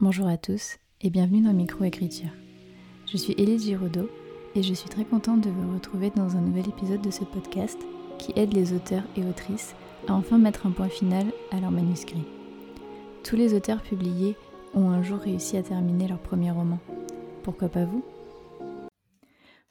Bonjour à tous et bienvenue dans Microécriture. Je suis Élise Giraudot et je suis très contente de vous retrouver dans un nouvel épisode de ce podcast qui aide les auteurs et autrices à enfin mettre un point final à leur manuscrit. Tous les auteurs publiés ont un jour réussi à terminer leur premier roman. Pourquoi pas vous?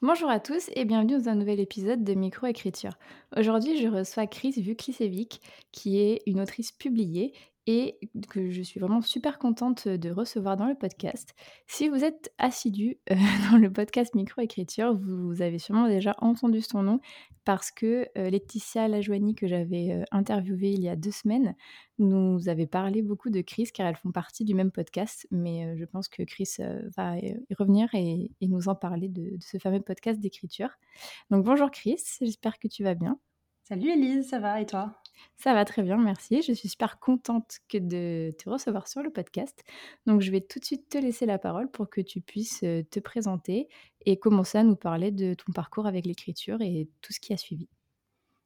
Bonjour à tous et bienvenue dans un nouvel épisode de Microécriture. Aujourd'hui, je reçois Chris Vuklisevic, qui est une autrice publiée et que je suis vraiment super contente de recevoir dans le podcast. Si vous êtes assidu euh, dans le podcast Microécriture, vous avez sûrement déjà entendu son nom parce que euh, Laetitia Lajoigny, que j'avais euh, interviewée il y a deux semaines, nous avait parlé beaucoup de Chris car elles font partie du même podcast. Mais je pense que Chris va y revenir et, nous en parler de ce fameux podcast d'écriture. Donc bonjour Chris, j'espère que tu vas bien. Salut Elise, ça va et toi? Ça va très bien, merci. Je suis super contente que de te recevoir sur le podcast. Donc, je vais tout de suite te laisser la parole pour que tu puisses euh, te présenter et commencer à nous parler de ton parcours avec l'écriture et tout ce qui a suivi.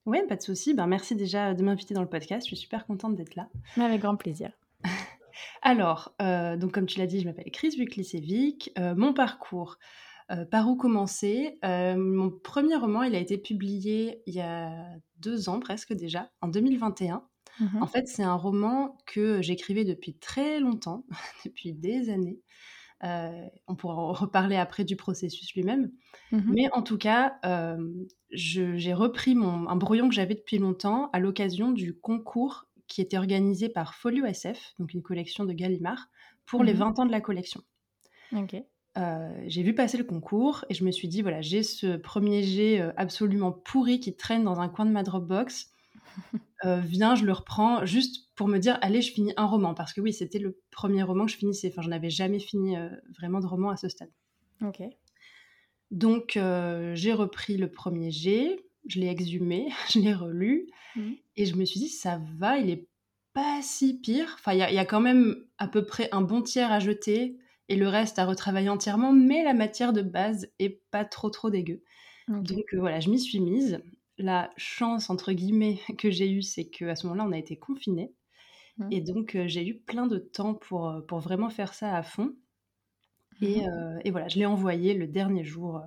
Oui, pas de souci. Ben, merci déjà de m'inviter dans le podcast. Je suis super contente d'être là. Avec grand plaisir. Alors, euh, donc comme tu l'as dit, je m'appelle Chris Vuklisevic. Euh, mon parcours, euh, par où commencer? Euh, Mon premier roman, il a été publié il y a deux ans presque déjà, en 2021. Mmh en fait, c'est un roman que j'écrivais depuis très longtemps, depuis des années. Euh, on pourra reparler après du processus lui-même. Mmh Mais en tout cas, j'ai repris mon, un brouillon que j'avais depuis longtemps à l'occasion du concours qui était organisé par Folio SF, donc une collection de Gallimard, pour les 20 mmh ans de la collection. Ok. Euh, j'ai vu passer le concours et je me suis dit, voilà, j'ai ce premier jet euh, absolument pourri qui traîne dans un coin de ma Dropbox. Euh, viens, je le reprends juste pour me dire, allez, je finis un roman. Parce que oui, c'était le premier roman que je finissais. Enfin, je n'avais jamais fini vraiment de roman à ce stade. Ok. Donc, j'ai repris le premier jet, je l'ai exhumé, je l'ai relu mmh. et je me suis dit, ça va, il est pas si pire. Enfin, il y, y, a quand même à peu près un bon tiers à jeter et le reste à retravailler entièrement, mais la matière de base est pas trop trop dégueu. Donc euh, voilà, je m'y suis mise. La chance entre guillemets que j'ai eue, c'est qu'à ce moment-là, on a été confinés. Mmh. Et donc, euh, j'ai eu plein de temps pour, euh, pour vraiment faire ça à fond. Et, mmh. et voilà, je l'ai envoyé le dernier jour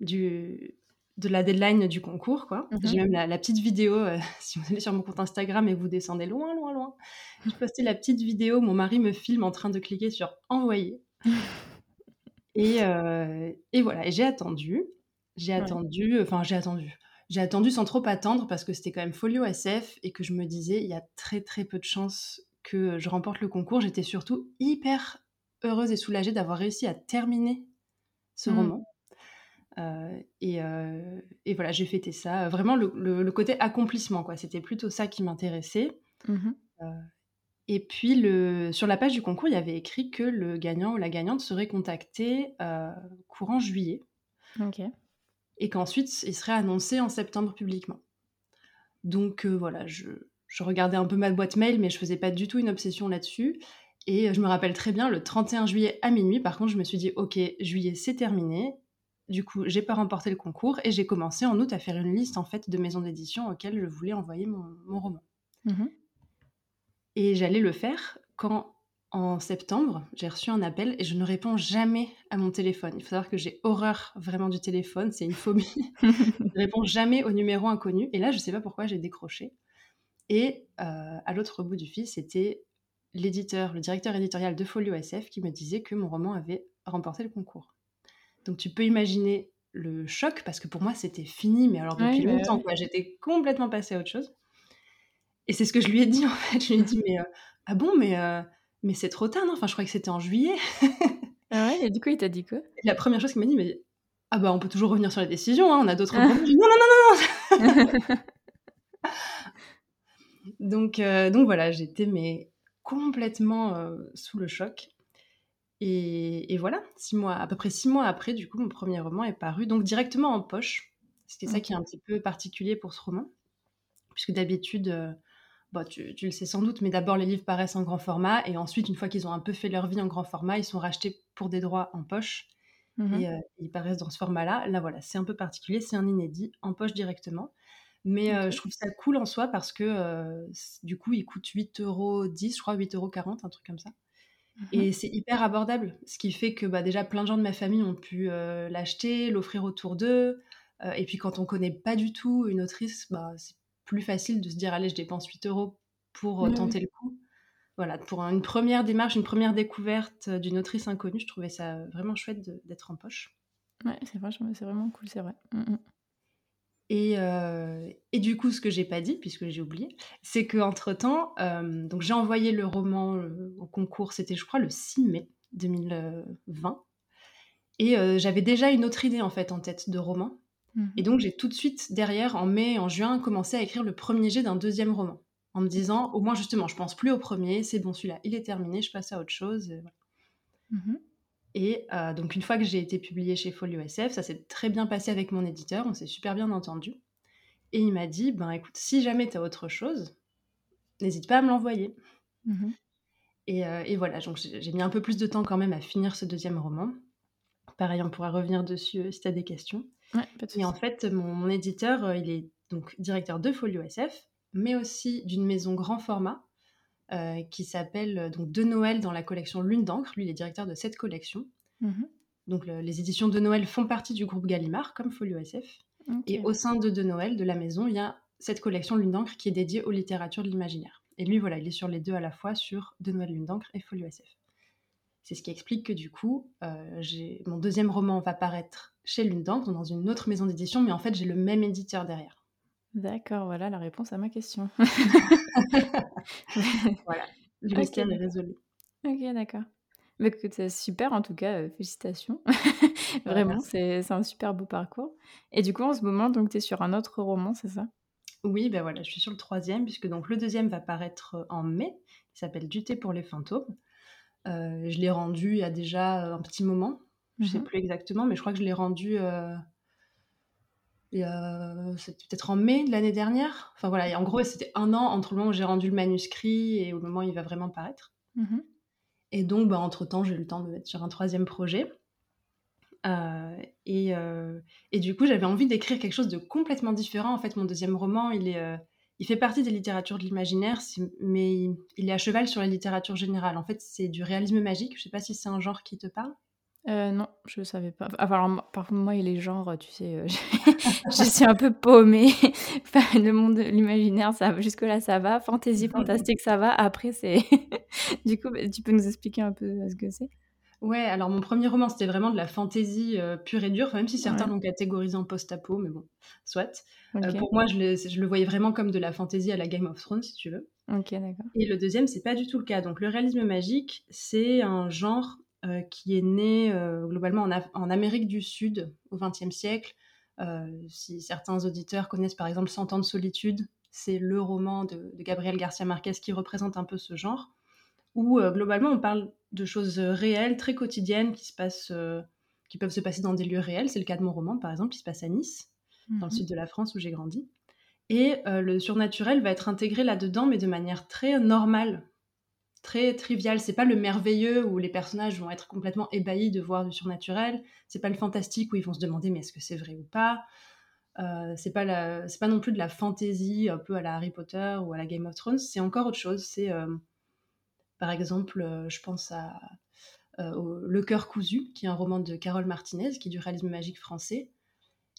du, de la deadline du concours. quoi. Mmh j'ai même la, petite vidéo, euh, si vous allez sur mon compte Instagram et vous descendez loin, loin, loin, je postais la petite vidéo, mon mari me filme en train de cliquer sur envoyer. et, euh, et voilà, et j'ai attendu, j'ai attendu, enfin j'ai attendu, j'ai attendu sans trop attendre parce que c'était quand même folio SF et que je me disais, il y a très très peu de chances que je remporte le concours. J'étais surtout hyper heureuse et soulagée d'avoir réussi à terminer ce mmh. roman. Euh, euh, et, voilà, j'ai fêté ça. Vraiment, le, côté accomplissement, quoi. C'était plutôt ça qui m'intéressait. Mmh euh, et puis, le, sur la page du concours, il y avait écrit que le gagnant ou la gagnante serait contacté courant juillet. Et qu'ensuite, il serait annoncé en septembre publiquement. Donc voilà, je, je, regardais un peu ma boîte mail, mais je faisais pas du tout une obsession là-dessus. Et je me rappelle très bien, le 31 juillet à minuit, par contre, je me suis dit, ok, juillet, c'est terminé. Du coup, j'ai pas remporté le concours et j'ai commencé en août à faire une liste en fait de maisons d'édition auxquelles je voulais envoyer mon, roman. Mmh et j'allais le faire quand, en septembre, j'ai reçu un appel et je ne réponds jamais à mon téléphone. Il faut savoir que j'ai horreur vraiment du téléphone, c'est une phobie. je ne réponds jamais au numéro inconnu. Et là, je ne sais pas pourquoi j'ai décroché. Et euh, à l'autre bout du fil, c'était l'éditeur, le directeur éditorial de Folio SF qui me disait que mon roman avait remporté le concours. Donc tu peux imaginer le choc parce que pour moi c'était fini, mais alors depuis longtemps, quoi. J'étais complètement passée à autre chose. Et c'est ce que je lui ai dit en fait. Je lui ai dit mais euh, ah bon mais euh, mais c'est trop tard non? Enfin je crois que c'était en juillet. ah ouais. Et du coup il t'a dit quoi? La première chose qu'il m'a dit mais ah bah on peut toujours revenir sur la décision. Hein, on a d'autres. non non non non non. donc euh, donc voilà j'étais mais complètement sous le choc. Et, voilà, six mois, à peu près six mois après, du coup, mon premier roman est paru, donc directement en poche. C'était ça qui est un petit peu particulier pour ce roman, puisque d'habitude, euh, tu, le sais sans doute, mais d'abord les livres paraissent en grand format, et ensuite, une fois qu'ils ont un peu fait leur vie en grand format, ils sont rachetés pour des droits en poche, mmh et euh, ils paraissent dans ce format-là. Là, voilà, c'est un peu particulier, c'est un inédit, en poche directement. Mais euh, je trouve ça cool en soi parce que du coup, il coûte 8,10 euros, je crois, 8,40 euros, un truc comme ça. Mmh et c'est hyper abordable, ce qui fait que, bah, déjà plein de gens de ma famille ont pu, l'acheter, l'offrir autour d'eux, et puis quand on connaît pas du tout une autrice, bah, c'est plus facile de se dire: «Allez, je dépense 8 euros pour, tenter le coup». Voilà, pour une première démarche, une première découverte, d'une autrice inconnue, je trouvais ça, vraiment chouette d'être en poche. Ouais, c'est c'est vraiment cool, c'est vrai. Mmh et, et du coup, ce que j'ai pas dit, puisque j'ai oublié, c'est qu'entre temps, donc j'ai envoyé le roman au concours, c'était je crois le 6 mai 2020. Et j'avais déjà une autre idée en fait en tête de roman. Mmh et donc j'ai tout de suite derrière, en mai, en juin, commencé à écrire le premier jet d'un deuxième roman. En me disant, au moins justement, je pense plus au premier, c'est bon, celui-là, il est terminé, je passe à autre chose. Et, mmh et donc une fois que j'ai été publiée chez Folio SF, ça s'est très bien passé avec mon éditeur, on s'est super bien entendu. Et il m'a dit, ben écoute, si jamais tu as autre chose, n'hésite pas à me l'envoyer. Mmh et, voilà, donc j'ai mis un peu plus de temps quand même à finir ce deuxième roman. Pareil, on pourra revenir dessus si tu as des questions. et en fait, mon, éditeur, il est donc directeur de Folio SF, mais aussi d'une maison grand format euh, qui s'appelle euh, donc De Noël dans la collection Lune d'encre. Lui, il est directeur de cette collection. Mhm. Donc les éditions de Noël font partie du groupe Gallimard, comme Folio SF. Et au sein de De Noël, de la maison, il y a cette collection Lune d'encre qui est dédiée aux littératures de l'imaginaire. Et lui, voilà, il est sur les deux à la fois, sur De Noël Lune d'encre et Folio SF. C'est ce qui explique que du coup, euh, mon deuxième roman va paraître chez Lune d'encre, dans une autre maison d'édition, mais en fait, j'ai le même éditeur derrière. D'accord, voilà la réponse à ma question. voilà, le mystère est résolu. OK, d'accord. Bah, écoute, c'est super en tout cas, félicitations. Bah, Vraiment, c'est un super beau parcours et du coup, en ce moment, donc tu es sur un autre roman, c'est ça? Oui, ben voilà, je suis sur le troisième puisque donc le deuxième va paraître, en mai. Il s'appelle «Du thé pour les fantômes». je l'ai rendu il y a déjà, un petit moment. Je ne sais mmh plus exactement, mais je crois que je l'ai rendu, c'était peut-être en mai de l'année dernière. Enfin voilà, en gros, c'était un an entre le moment où j'ai rendu le manuscrit et au moment où il va vraiment paraître. Mmh et donc, bah, entre-temps, j'ai eu le temps de me mettre sur un troisième projet. Euh, et, euh, et, du coup, j'avais envie d'écrire quelque chose de complètement différent. En fait, mon deuxième roman, il, est, euh, il fait partie des littératures de l'imaginaire, mais il est à cheval sur la littérature générale. En fait, c'est du réalisme magique. Je ne sais pas si c'est un genre qui te parle. Euh, non, je savais pas. alors, par contre, moi et les genres, tu sais, euh, je suis un peu paumée. le monde de l'imaginaire, ça jusque-là, ça va. Fantasy, fantastique, ça va. Après, c'est du coup, bah, tu peux nous expliquer un peu, euh, ce que c'est? Ouais, alors mon premier roman, c'était vraiment de la fantaisie, pure et dure, même si certains l'ont catégorisé en post-apo, mais bon, soit. pour moi, je le je le voyais vraiment comme de la fantaisie à la Game of Thrones, si tu veux. OK, d'accord. Et le deuxième, c'est pas du tout le cas. Donc le réalisme magique, c'est un genre euh, qui est né euh, globalement en, Amérique du Sud au XXe siècle. Euh, si certains auditeurs connaissent par exemple Cent ans de solitude, c'est le roman de, Gabriel Garcia Marquez qui représente un peu ce genre, où globalement on parle de choses réelles, très quotidiennes, qui, se passent, qui peuvent se passer dans des lieux réels. C'est le cas de mon roman par exemple, qui se passe à Nice, dans le mmh sud de la France où j'ai grandi. Et le surnaturel va être intégré là-dedans, mais de manière très normale très trivial. C'est pas le merveilleux où les personnages vont être complètement ébahis de voir du surnaturel. C'est pas le fantastique où ils vont se demander mais est-ce que c'est vrai ou pas? Euh, c'est pas la, c'est pas non plus de la fantasy un peu à la Harry Potter ou à la Game of Thrones. C'est encore autre chose. C'est euh, par exemple, euh, je pense à Le cœur cousu, qui est un roman de Carole Martinez, qui est du réalisme magique français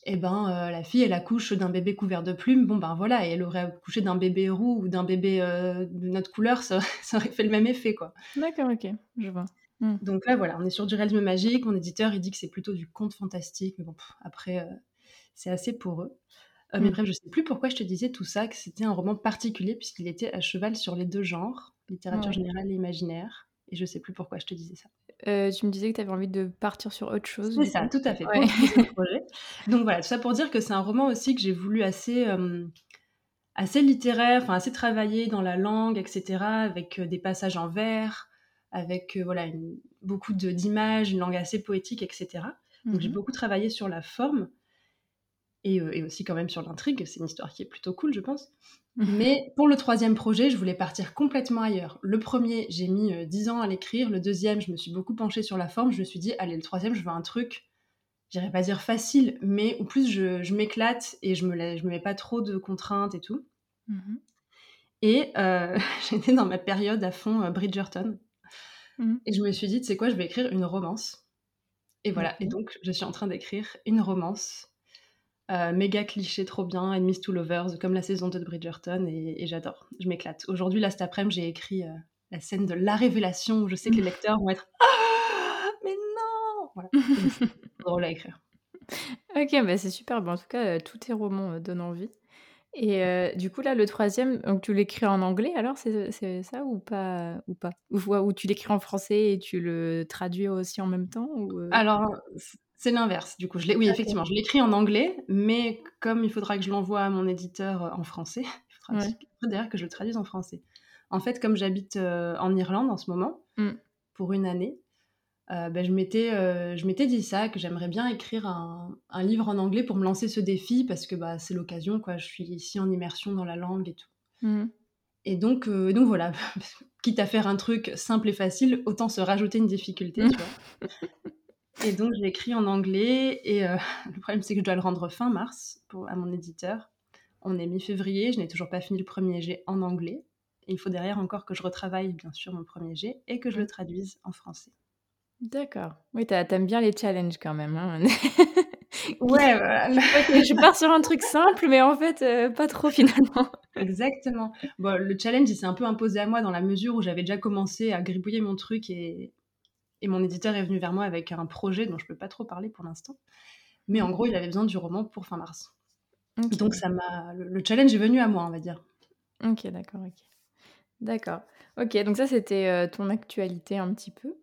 et eh ben euh, la fille elle accouche d'un bébé couvert de plumes. Bon ben voilà et elle aurait accouché d'un bébé roux ou d'un bébé euh, de notre couleur ça, aurait fait le même effet quoi. D'accord ok je vois. Hmm. donc là voilà on est sur du réalisme magique. Mon éditeur il dit que c'est plutôt du conte fantastique mais bon après euh, c'est assez pour eux. Mais hmm. bref je sais plus pourquoi je te disais tout ça que c'était un roman particulier puisqu'il était à cheval sur les deux genres littérature générale et imaginaire et je sais plus pourquoi je te disais ça euh, tu me disais que tu avais envie de partir sur autre chose. C'est ça, tout à fait. projet. Donc voilà, tout ça pour dire que c'est un roman aussi que j'ai voulu assez, assez littéraire, enfin assez travaillé dans la langue, etc., avec des passages en vers, avec voilà beaucoup d'images, une langue assez poétique, etc. Donc j'ai mmh beaucoup travaillé sur la forme et, aussi quand même sur l'intrigue. C'est une histoire qui est plutôt cool, je pense. Mais pour le troisième projet, je voulais partir complètement ailleurs. Le premier, j'ai mis dix ans à l'écrire. Le deuxième, je me suis beaucoup penchée sur la forme. Je me suis dit, allez, le troisième, je veux un truc, j'irais pas dire facile, mais au plus je, m'éclate et je me, je me mets pas trop de contraintes et tout. Mmh et euh, j'étais dans ma période à fond Bridgerton. Mmh. Et je me suis dit, sais quoi, je vais écrire une romance. Et voilà, et donc je suis en train d'écrire une romance. Euh, méga cliché, trop bien, Enemies to Lovers, comme la saison 2 de Bridgerton, et, j'adore, je m'éclate. Aujourd'hui, là, cet après-midi, j'ai écrit euh, la scène de la révélation, où je sais que les lecteurs vont être « Ah Mais non !» Voilà, drôle à écrire. Ok, bah c'est super, bah, en tout cas, euh, tous tes romans donnent envie. Et du coup, là, le troisième, donc tu l'écris en anglais alors, c'est ça ou pas ou pas? Ou, tu l'écris en français et tu le traduis aussi en même temps ou Alors, c'est l'inverse, du coup. Je oui, effectivement, je l'écris en anglais, mais comme il faudra que je l'envoie à mon éditeur en français, il faudra d'ailleurs que je le traduise en français. En fait, comme j'habite en Irlande en ce moment, mmh. pour une année, euh, ben, je m'étais euh, je m'étais dit ça que j'aimerais bien écrire un, un, livre en anglais pour me lancer ce défi parce que bah, c'est l'occasion quoi je suis ici en immersion dans la langue et tout mmh. et donc euh, donc voilà quitte à faire un truc simple et facile autant se rajouter une difficulté tu vois et donc j'ai écrit en anglais et le problème c'est que je dois le rendre fin mars pour, à mon éditeur on est mi-février je n'ai toujours pas fini le premier jet en anglais et il faut derrière encore que je retravaille bien sûr mon premier jet et que je le traduise en français D'accord. Oui, t'aimes bien les challenges quand même, hein. Ouais, je pars sur un truc simple, mais en fait, euh, pas trop finalement. Exactement. Bon, le challenge, il s'est un peu imposé à moi dans la mesure où j'avais déjà commencé à gribouiller mon truc et et mon éditeur est venu vers moi avec un projet dont je peux pas trop parler pour l'instant. Mais en gros, il avait besoin du roman pour fin mars. Donc ça m'a le challenge est venu à moi, on va dire. OK, d'accord, OK. D'accord. OK, donc ça, c'était, euh, ton actualité un petit peu.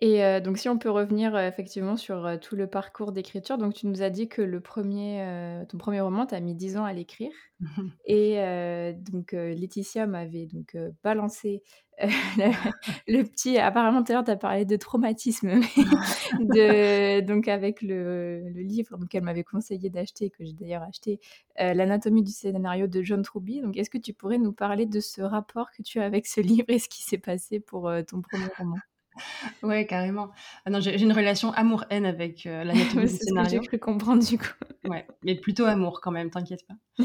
Et donc si on peut revenir, effectivement sur, tout le parcours d'écriture, donc tu nous as dit que le premier, ton premier roman, tu as mis 10 ans à l'écrire mmh et donc Laetitia m'avait donc balancé, le petit apparemment tout à l'heure tu as parlé de traumatisme, de donc avec le le livre donc elle m'avait conseillé d'acheter, que j'ai d'ailleurs acheté, «L'anatomie du scénario» de John Truby. Donc est-ce que tu pourrais nous parler de ce rapport que tu as avec ce livre et ce qui s'est passé pour, ton premier roman? Ouais, carrément. Ah non, j'ai une relation amour-haine avec, euh, l'anatomie du scénario. j'ai cru comprendre du coup. Ouais, mais plutôt amour quand même, t'inquiète pas.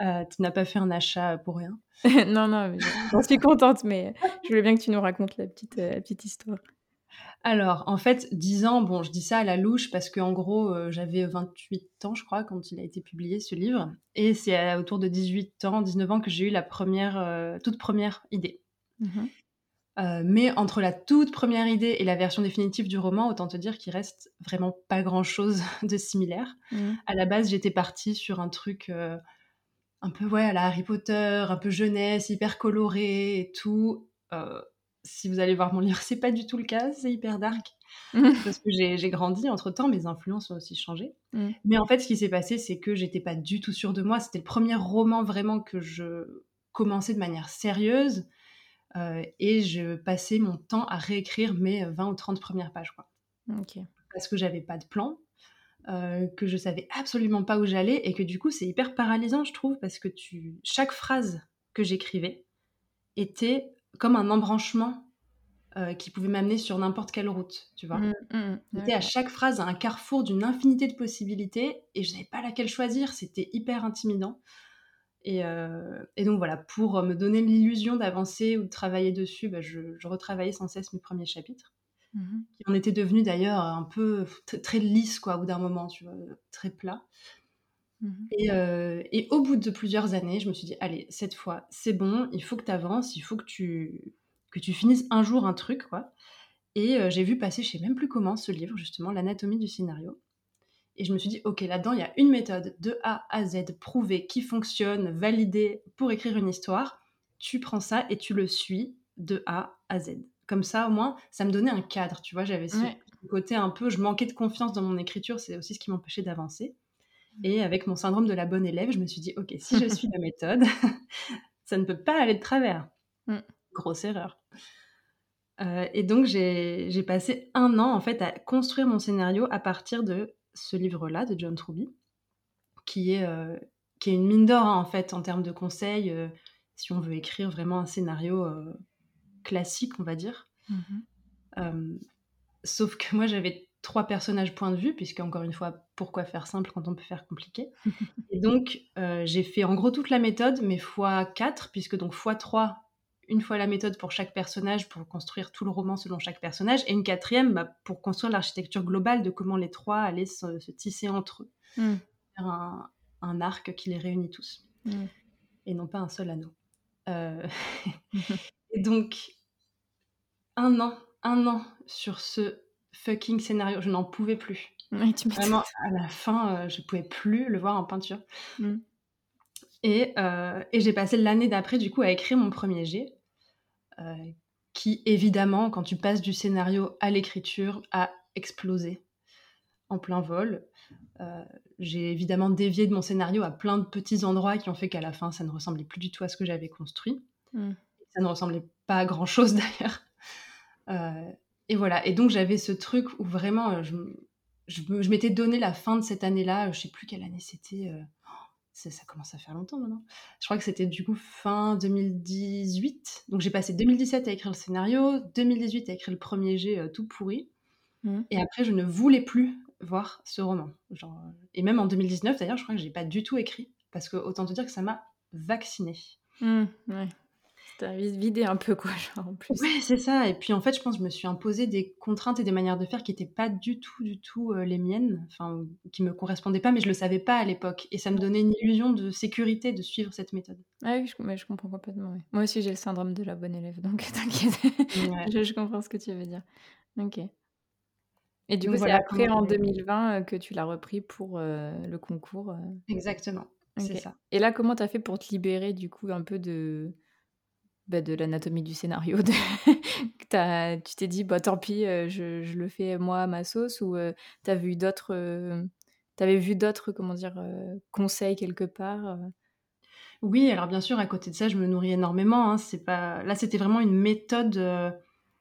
Euh, tu n'as pas fait un achat, pour rien? Non, non, j'en suis contente, mais je voulais bien que tu nous racontes la petite, euh, petite histoire. Alors, en fait, 10 ans, bon, je dis ça à la louche parce qu'en gros, j'avais 28 ans, je crois, quand il a été publié ce livre et c'est autour de 18 ans, 19 ans que j'ai eu la première, toute première idée. Mmh euh, mais entre la toute première idée et la version définitive du roman, autant te dire qu'il reste vraiment pas grand-chose de similaire. Mmh. À la base, j'étais partie sur un truc euh, un peu ouais à la Harry Potter, un peu jeunesse, hyper coloré et tout. Euh, si vous allez voir mon livre, c'est pas du tout le cas, c'est hyper dark. parce que j'ai grandi entre temps, mes influences ont aussi changé. Mmh. Mais en fait, ce qui s'est passé, c'est que j'étais pas du tout sûre de moi. C'était le premier roman vraiment que je commençais de manière sérieuse. Euh, et je passais mon temps à réécrire mes 20 ou 30 premières pages. Quoi. Parce que j'avais pas de plan, euh, que je savais absolument pas où j'allais et que du coup c'est hyper paralysant je trouve parce que tu chaque phrase que j'écrivais était comme un embranchement euh, qui pouvait m'amener sur n'importe quelle route, tu vois. Mmh, mmh, c'était à chaque phrase un carrefour d'une infinité de possibilités et je savais pas laquelle choisir, c'était hyper intimidant. Euh, et, donc voilà, pour me donner l'illusion d'avancer ou de travailler dessus, bah, je, retravaillais sans cesse mes premiers chapitres, mmh qui en étaient devenus d'ailleurs un peu très lisses quoi, au bout d'un moment, tu vois, très plat. Mmh euh, et, au bout de plusieurs années, je me suis dit, allez, cette fois, c'est bon, il faut que tu avances, il faut que tu, que tu finisses un jour un truc, quoi. Et euh, j'ai vu passer, je sais même plus comment, ce livre, justement, L'anatomie du scénario. Et je me suis dit, ok, là-dedans, il y a une méthode de A à Z, prouvée, qui fonctionne, validée pour écrire une histoire. Tu prends ça et tu le suis de A à Z. Comme ça, au moins, ça me donnait un cadre, tu vois. J'avais ce côté un peu, je manquais de confiance dans mon écriture, c'est aussi ce qui m'empêchait d'avancer. Mmh. Et avec mon syndrome de la bonne élève, je me suis dit, ok, si je suis la méthode, ça ne peut pas aller de travers. Mmh. Grosse erreur. Euh, et donc, j'ai passé un an, en fait, à construire mon scénario à partir de ce livre-là de John Truby, qui est, euh, qui est une mine d'or hein, en fait en termes de conseils, euh, si on veut écrire vraiment un scénario euh, classique, on va dire. Mmh sauf que moi j'avais trois personnages point de vue, puisque encore une fois, pourquoi faire simple quand on peut faire compliqué? Et donc j'ai fait en gros toute la méthode, mais fois 4, puisque donc fois 3, une fois la méthode pour chaque personnage, pour construire tout le roman selon chaque personnage, et une quatrième bah, pour construire l'architecture globale de comment les trois allaient se, tisser entre eux, mm. faire un, arc qui les réunit tous, mm. et non pas un seul anneau. Euh, et donc, un an, un an sur ce fucking scénario, je n'en pouvais plus. Vraiment, à la fin, euh, je pouvais plus le voir en peinture. Mm. Euh, et, j'ai passé l'année d'après, du coup, à écrire mon premier jet, qui, évidemment, quand tu passes du scénario à l'écriture, a explosé en plein vol. Euh, j'ai évidemment dévié de mon scénario à plein de petits endroits qui ont fait qu'à la fin, ça ne ressemblait plus du tout à ce que j'avais construit. Hmm. Ça ne ressemblait pas à grand-chose, d'ailleurs. et voilà. Et donc, j'avais ce truc où vraiment, je, je m'étais donné la fin de cette année-là. Je ne sais plus quelle année c'était ça commence à faire longtemps maintenant. Je crois que c'était du coup fin 2018. Donc j'ai passé 2017 à écrire le scénario, 2018 à écrire le premier jet euh, tout pourri. Mmh. Et après, je ne voulais plus voir ce roman. Genre, et même en 2019, d'ailleurs, je crois que j'ai pas du tout écrit. Parce que autant te dire que ça m'a vacciné. Mmh, ouais. T'as vidé un peu, quoi, genre, en plus. Ouais, c'est ça. Et puis, en fait, je pense que je me suis imposé des contraintes et des manières de faire qui n'étaient pas du tout, du tout euh, les miennes, enfin, qui me correspondaient pas, mais je le savais pas à l'époque. Et ça me donnait une illusion de sécurité de suivre cette méthode. Ah oui, je, je comprends complètement. Moi aussi, j'ai le syndrome de la bonne élève, donc t'inquiète. je, comprends ce que tu veux dire. Ok. Et du coup, c'est après, en 2020, euh, que tu l'as repris pour euh, le concours. Exactement. C'est ça. Et là, comment tu as fait pour te libérer, du coup, un peu de bah, de l'anatomie du scénario. tu t'es dit, bah, tant pis, euh, je, je, le fais moi à ma sauce, ou euh, tu as vu d'autres, euh, avais vu d'autres, comment dire, conseils quelque part Oui, alors bien sûr, à côté de ça, je me nourris énormément. Hein, c'est pas... Là, c'était vraiment une méthode,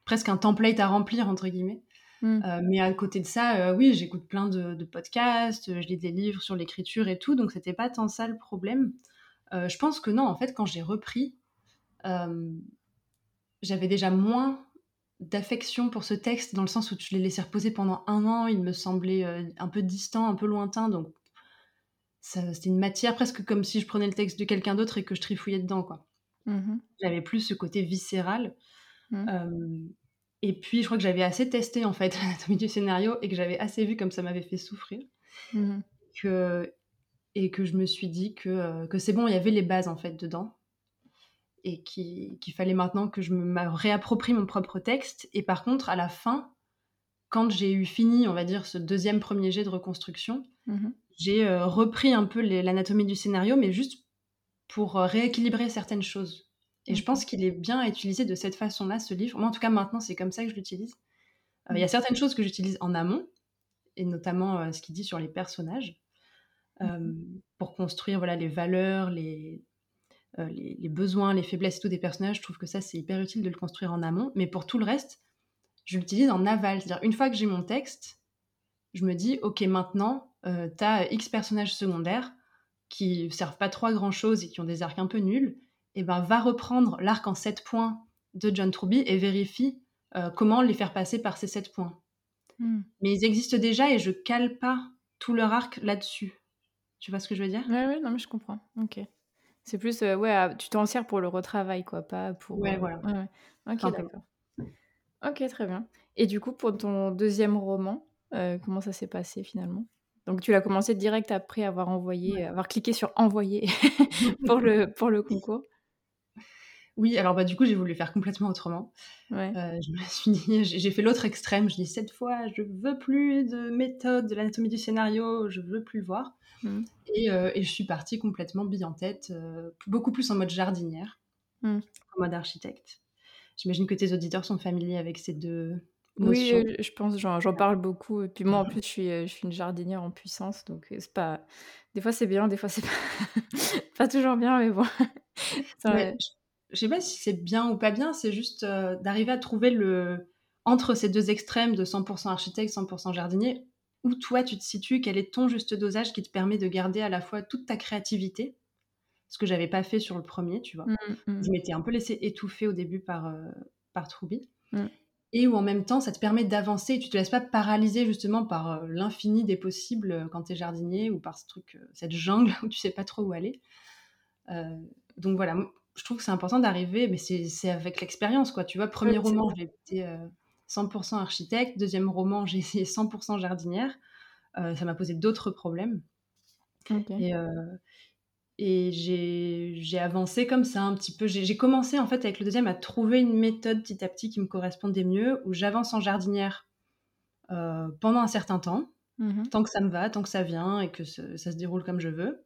presque un template à remplir, entre guillemets. Mmh. mais à côté de ça, oui, j'écoute plein de, de, podcasts, je lis des livres sur l'écriture et tout, donc c'était pas tant ça le problème. je pense que non, en fait, quand j'ai repris, euh, j'avais déjà moins d'affection pour ce texte dans le sens où je l'ai laissé reposer pendant un an. Il me semblait euh, un peu distant, un peu lointain. Donc, c'était une matière presque comme si je prenais le texte de quelqu'un d'autre et que je trifouillais dedans. quoi. Mmh j'avais plus ce côté viscéral. Mmh. Euh, et puis, je crois que j'avais assez testé en fait l'anatomie du scénario et que j'avais assez vu comme ça m'avait fait souffrir. Mmh que, et que je me suis dit que, que c'est bon, il y avait les bases en fait dedans et qu'il fallait maintenant que je me réapproprie mon propre texte. Et par contre, à la fin, quand j'ai eu fini, on va dire, ce deuxième premier jet de reconstruction, mhm. j'ai euh, repris un peu l'anatomie du scénario, mais juste pour euh, rééquilibrer certaines choses. Et je pense qu'il est bien utilisé de cette façon-là, ce livre. Moi, en tout cas, maintenant, c'est comme ça que je l'utilise. Euh, il y a mhm. certaines choses que j'utilise en amont, et notamment ce qu'il dit sur les personnages, mhm. pour construire voilà, les valeurs, les, euh, les, besoins, les faiblesses et tout des personnages, je trouve que ça, c'est hyper utile de le construire en amont. Mais pour tout le reste, je l'utilise en aval. C'est-à-dire, une fois que j'ai mon texte, je me dis, OK, maintenant, euh, tu as X personnages secondaires qui servent pas trop à grand-chose et qui ont des arcs un peu nuls. Et eh ben, va reprendre l'arc en 7 points de John Truby et vérifie euh, comment les faire passer par ces 7 points. Hmm. Mais ils existent déjà et je cale pas tout leur arc là-dessus. Tu vois ce que je veux dire? Oui, oui, non, mais je comprends. Ok. C'est plus, euh, ouais, tu t'en sers pour le retravail, quoi, pas pour. Ouais, euh, voilà. Ok, d'accord. Ok, très bien. Et du coup, pour ton deuxième roman, euh, comment ça s'est passé finalement? Donc, tu l'as commencé direct après avoir envoyé, avoir cliqué sur envoyer pour le pour le concours? Oui, alors bah, du coup, j'ai voulu faire complètement autrement. Ouais. je me suis dit, j'ai fait l'autre extrême. Je dis cette fois, je veux plus de méthode de l'anatomie du scénario, je veux plus le voir. Mmh. Euh, et, je suis partie complètement bille en tête, euh, beaucoup plus en mode jardinière, mmh. en mode architecte. J'imagine que tes auditeurs sont familiers avec ces deux notions. Oui, je pense, j'en parle beaucoup. Et puis moi, en plus, je suis, euh, je suis une jardinière en puissance, donc c'est pas. Des fois, c'est bien, des fois, c'est pas... pas toujours bien, mais bon. je, je sais pas si c'est bien ou pas bien, c'est juste d'arriver à trouver le entre ces deux extrêmes de 100% architecte, 100% jardinier, où toi tu te situes, quel est ton juste dosage qui te permet de garder à la fois toute ta créativité, ce que j'avais pas fait sur le premier, tu vois. Mmh, mmh. Je m'étais un peu laissé étouffer au début par, euh, par Troubi. Mmh. Et où en même temps, ça te permet d'avancer, tu te laisses pas paralyser justement par euh, l'infini des possibles euh, quand tu es jardinier ou par ce truc, cette jungle où tu sais pas trop où aller. donc voilà, je trouve que c'est important d'arriver, mais c'est avec l'expérience, quoi. Tu vois, premier roman, j'ai été 100% architecte. Deuxième roman, j'ai essayé 100% jardinière. ça m'a posé d'autres problèmes. Et, et j'ai avancé comme ça un petit peu. J'ai commencé en fait avec le deuxième à trouver une méthode petit à petit qui me correspondait mieux, où j'avance en jardinière euh, pendant un certain temps, mmh tant que ça me va, tant que ça vient et que ça se déroule comme je veux.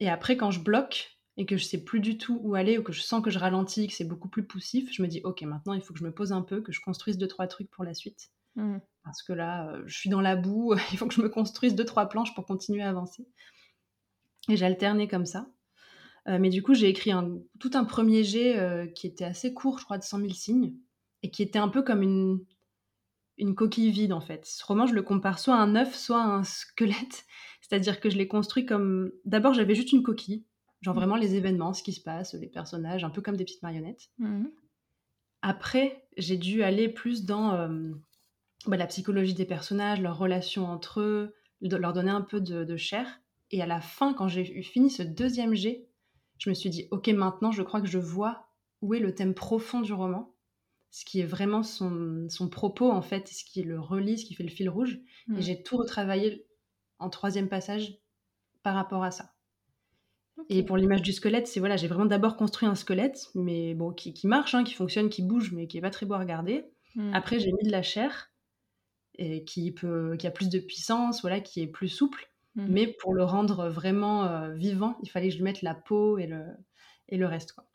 Et après, quand je bloque et que je sais plus du tout où aller ou que je sens que je ralentis, que c'est beaucoup plus poussif, je me dis ok, maintenant il faut que je me pose un peu, que je construise deux trois trucs pour la suite. Mmh. Parce que là, euh, je suis dans la boue, il faut que je me construise deux trois planches pour continuer à avancer. Et j'alternais comme ça. Euh, mais du coup, j'ai écrit un, tout un premier jet qui était assez court, je crois, de 100 000 signes, et qui était un peu comme une, une coquille vide en fait. Ce roman, je le compare soit à un œuf, soit à un squelette. C'est-à-dire que je l'ai construit comme. D'abord, j'avais juste une coquille, genre vraiment les événements, ce qui se passe, les personnages, un peu comme des petites marionnettes. Mmh. Après, j'ai dû aller plus dans euh, bah, la psychologie des personnages, leurs relations entre eux, leur donner un peu de, chair. Et à la fin, quand j'ai fini ce deuxième jet, je me suis dit, ok, maintenant, je crois que je vois où est le thème profond du roman ce qui est vraiment son, propos, en fait, ce qui le relie, ce qui fait le fil rouge. Et mmh. j'ai tout retravaillé en troisième passage par rapport à ça. Et pour l'image du squelette, c'est voilà, j'ai vraiment d'abord construit un squelette, mais bon, qui, marche, hein, qui fonctionne, qui bouge, mais qui est pas très beau à regarder. Mmh. Après, j'ai mis de la chair, et qui, peut, qui a plus de puissance, voilà, qui est plus souple. Mmh. Mais pour le rendre vraiment euh, vivant, il fallait que je lui mette la peau et le, et le reste. Quoi.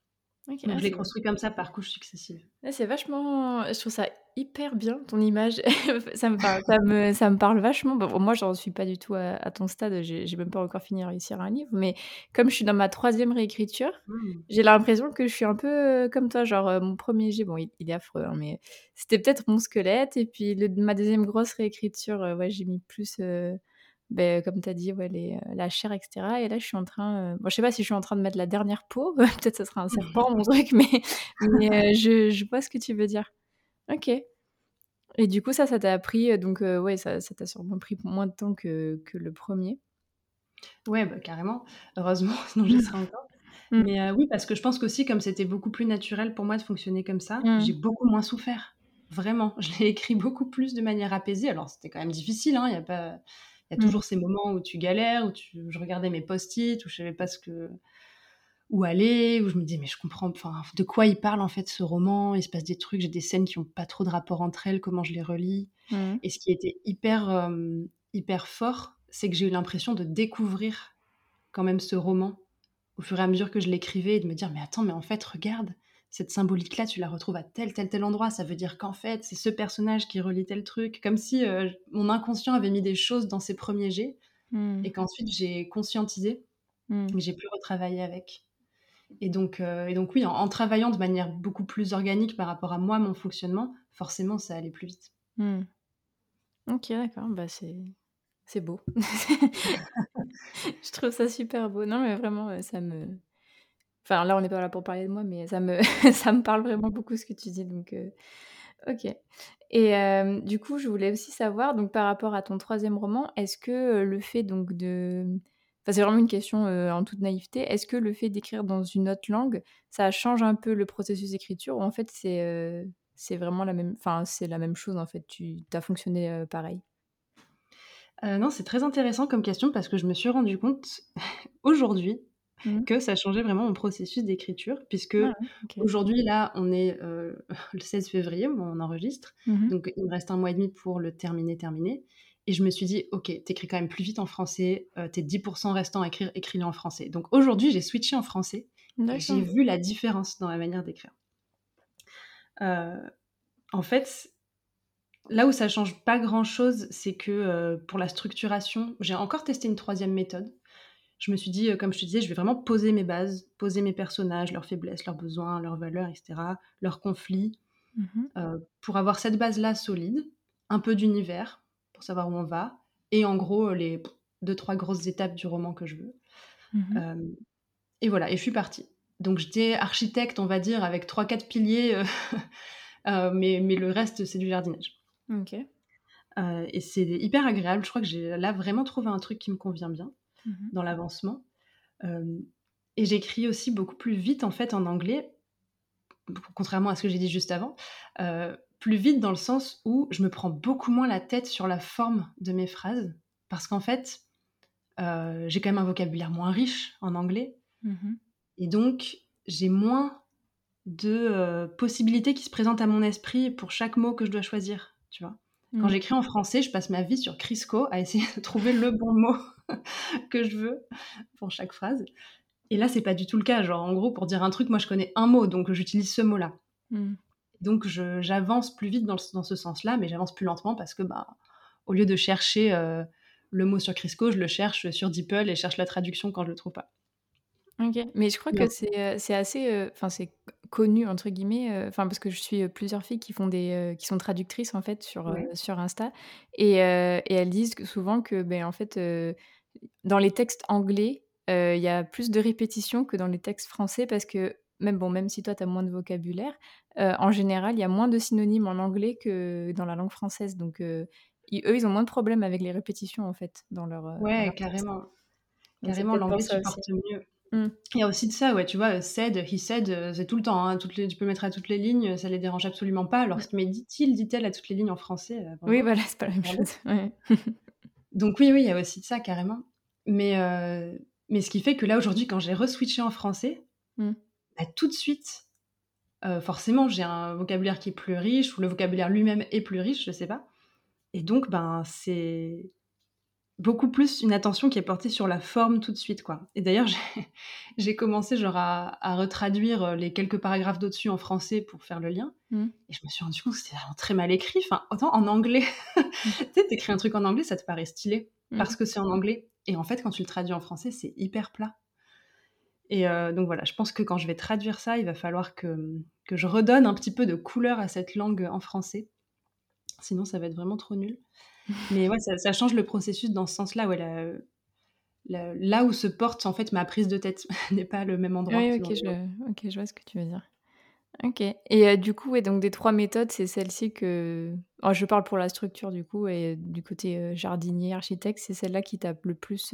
Donc je l'ai construit comme ça par couches successives. c'est vachement. Je trouve ça hyper bien ton image. ça, me parle, ça, me, ça me parle vachement. Bon, moi, j'en suis pas du tout à, ton stade. J'ai, même pas encore fini à réussir un livre. Mais comme je suis dans ma troisième réécriture, mmh. j'ai l'impression que je suis un peu euh, comme toi. Genre, euh, mon premier jet, bon, il, est affreux, hein, mais c'était peut-être mon squelette. Et puis, le, ma deuxième grosse réécriture, euh, ouais, j'ai mis plus ben, comme tu as dit, ouais, les, la chair, etc. Et là, je suis en train. Euh... Bon, je sais pas si je suis en train de mettre la dernière peau. Peut-être ce sera un serpent, mon truc, mais, mais euh, je, je, vois ce que tu veux dire. Ok. Et du coup, ça, ça t'a appris. Euh, donc, ouais, ça, ça t'a sûrement pris moins de temps que, que le premier. Ouais, bah, carrément. Heureusement, sinon je serais encore. Mmh. Mais oui, parce que je pense qu'aussi, comme c'était beaucoup plus naturel pour moi de fonctionner comme ça, mmh. j'ai beaucoup moins souffert. Vraiment. Je l'ai écrit beaucoup plus de manière apaisée. Alors, c'était quand même difficile, hein. Il n'y a pas il y a mmh. toujours ces moments où tu galères, où tu, je regardais mes post-it, où je savais pas ce que où aller, où je me disais mais je comprends, enfin de quoi il parle en fait ce roman, il se passe des trucs, j'ai des scènes qui ont pas trop de rapport entre elles, comment je les relis? Mmh. Et ce qui était hyper hyper fort, c'est que j'ai eu l'impression de découvrir quand même ce roman au fur et à mesure que je l'écrivais et de me dire mais attends mais en fait regarde cette symbolique-là, tu la retrouves à tel, tel, tel endroit. Ça veut dire qu'en fait, c'est ce personnage qui relie tel truc. Comme si euh, mon inconscient avait mis des choses dans ses premiers jets hmm. et qu'ensuite j'ai conscientisé mmh. j'ai pu retravailler avec. Et donc, euh, et donc oui, en, travaillant de manière beaucoup plus organique par rapport à moi, mon fonctionnement, forcément, ça allait plus vite. Hmm. Ok, d'accord. Bah, c'est... C'est beau. je trouve ça super beau. Non, mais vraiment, ça me, Enfin, là, on n'est pas là pour parler de moi, mais ça me, ça me parle vraiment beaucoup ce que tu dis. Donc, euh, ok. Et euh, du coup, je voulais aussi savoir, donc par rapport à ton troisième roman, est-ce que euh, le fait donc de, enfin, c'est vraiment une question en toute naïveté, est-ce que le fait d'écrire dans une autre langue, ça change un peu le processus d'écriture ou en fait c'est c'est vraiment la même, enfin c'est la même chose en fait, tu as fonctionné pareil? non, c'est très intéressant comme question parce que je me suis rendu compte aujourd'hui Mmh. que ça changeait vraiment mon processus d'écriture, puisque ah aujourd'hui, là, on est euh, le 16 février, on enregistre, mmh donc il me reste un mois et demi pour le terminer, terminer. Et je me suis dit, ok, t'écris quand même plus vite en français, euh, tes 10% restants à écrire, écris-les en français. Donc aujourd'hui, j'ai switché en français. J'ai vu la différence dans la manière d'écrire. Euh, en fait, là où ça change pas grand-chose, c'est que pour la structuration, j'ai encore testé une troisième méthode je me suis dit, euh, comme je te disais, je vais vraiment poser mes bases, poser mes personnages, leurs faiblesses, leurs besoins, leurs valeurs, etc., leurs conflits, mmh euh, pour avoir cette base-là solide, un peu d'univers, savoir où on va, et en gros, les deux, trois grosses étapes du roman que je veux. Mmh euh, et voilà, et je suis partie. Donc j'étais architecte, on va dire, avec trois, quatre piliers, mais, mais le reste, c'est du jardinage. Ok. et c'est hyper agréable. Je crois que j'ai là vraiment trouvé un truc qui me convient bien. Mmh dans l'avancement. et j'écris aussi beaucoup plus vite en fait en anglais, contrairement à ce que j'ai dit juste avant. Euh, plus vite dans le sens où je me prends beaucoup moins la tête sur la forme de mes phrases, parce qu'en fait, euh, j'ai quand même un vocabulaire moins riche en anglais, mmh et donc j'ai moins de euh, possibilités qui se présentent à mon esprit pour chaque mot que je dois choisir, tu vois. Quand mmh. j'écris en français, je passe ma vie sur Crisco à essayer de trouver le bon mot que je veux pour chaque phrase. Et là, c'est pas du tout le cas. Genre, en gros, pour dire un truc, moi, je connais un mot, donc j'utilise ce mot-là. Mmh. Donc, j'avance plus vite dans, ce sens-là, mais j'avance plus lentement parce que, bah, au lieu de chercher euh, le mot sur Crisco, je le cherche sur DeepL et cherche la traduction quand je le trouve pas. OK, mais je crois que c'est, euh, c'est assez, euh, enfin, c'est «connu» entre guillemets, enfin, parce que je suis, plusieurs filles qui font des, qui sont traductrices, en fait, sur, sur Insta et et elles disent souvent que, ben, en fait, dans les textes anglais, il y a plus de répétitions que dans les textes français parce que même bon, même si toi tu as moins de vocabulaire, en général, il y a moins de synonymes en anglais que dans la langue française donc eux, ils ont moins de problèmes avec les répétitions, en fait, dans leur, Ouais, carrément. Carrément, l'anglais supporte mieux. Mmh. Il y a aussi de ça, ouais, tu vois, said, he said, euh, c'est tout le temps, hein, toutes les, tu peux mettre à toutes les lignes, ça les dérange absolument pas. Alors, mais dit-il, dit-elle à toutes les lignes en français euh, Oui, voilà, c'est pas la même chose. Donc, oui, oui, il y a aussi de ça, carrément. Mais, euh, mais ce qui fait que là, aujourd'hui, quand j'ai re-switché en français, mmh. Bah, tout de suite, forcément, j'ai un vocabulaire qui est plus riche, ou le vocabulaire lui-même est plus riche, je sais pas. Et donc, ben, c'est beaucoup plus une attention qui est portée sur la forme tout de suite, quoi. Et d'ailleurs, j'ai commencé genre à, retraduire euh, les quelques paragraphes d'au-dessus en français pour faire le lien. Mmh. Et je me suis rendu compte que c'était vraiment très mal écrit. Enfin, autant en anglais. Tu sais, t'écris un truc en anglais, ça te paraît stylé mmh. parce que c'est en anglais. Et en fait, quand tu le traduis en français, c'est hyper plat. Et euh, donc voilà, je pense que quand je vais traduire ça, il va falloir que, que je redonne un petit peu de couleur à cette langue en français. Sinon, ça va être vraiment trop nul. Mais ouais, ça, change le processus dans ce sens-là. Ouais, là où se porte en fait ma prise de tête n'est pas le même endroit. Oui, ok, je, ok, je vois ce que tu veux dire. Ok. Et euh, du coup, ouais, donc des trois méthodes, c'est celle-ci que. Oh, je parle pour la structure du coup, et du côté euh, jardinier, architecte, c'est celle-là qui t'a le plus.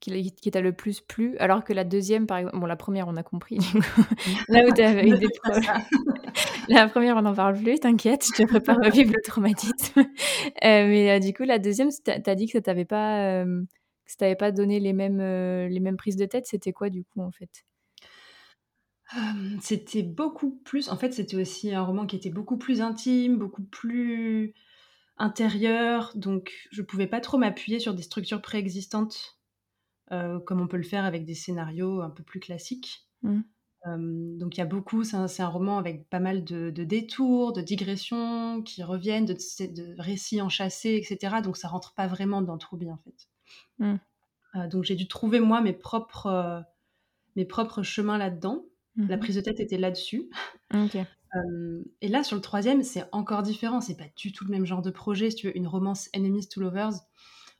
Qui, qui t'a le plus plu, alors que la deuxième, par exemple, bon, la première, on a compris, là où as eu des problèmes. la première, on n'en parle plus, t'inquiète, je te prépare à vivre le traumatisme. Euh, mais euh, du coup, la deuxième, tu as dit que ça t'avait pas, euh, que ça t'avait pas donné les mêmes, les mêmes prises de tête. C'était quoi, du coup, en fait? C'était beaucoup plus. En fait, c'était aussi un roman qui était beaucoup plus intime, beaucoup plus intérieur. Donc, je pouvais pas trop m'appuyer sur des structures préexistantes euh, comme on peut le faire avec des scénarios un peu plus classiques. Mmh. Euh, donc il y a beaucoup, c'est un, roman avec pas mal de, détours, de digressions qui reviennent, de, de, récits enchâssés, etc. Donc ça rentre pas vraiment dans Troubi en fait. Mmh. Euh, donc j'ai dû trouver moi mes propres, mes propres chemins là-dedans. La mmh prise de tête était là-dessus. et là sur le troisième, c'est encore différent. C'est pas du tout le même genre de projet. Si tu veux une romance enemies to lovers,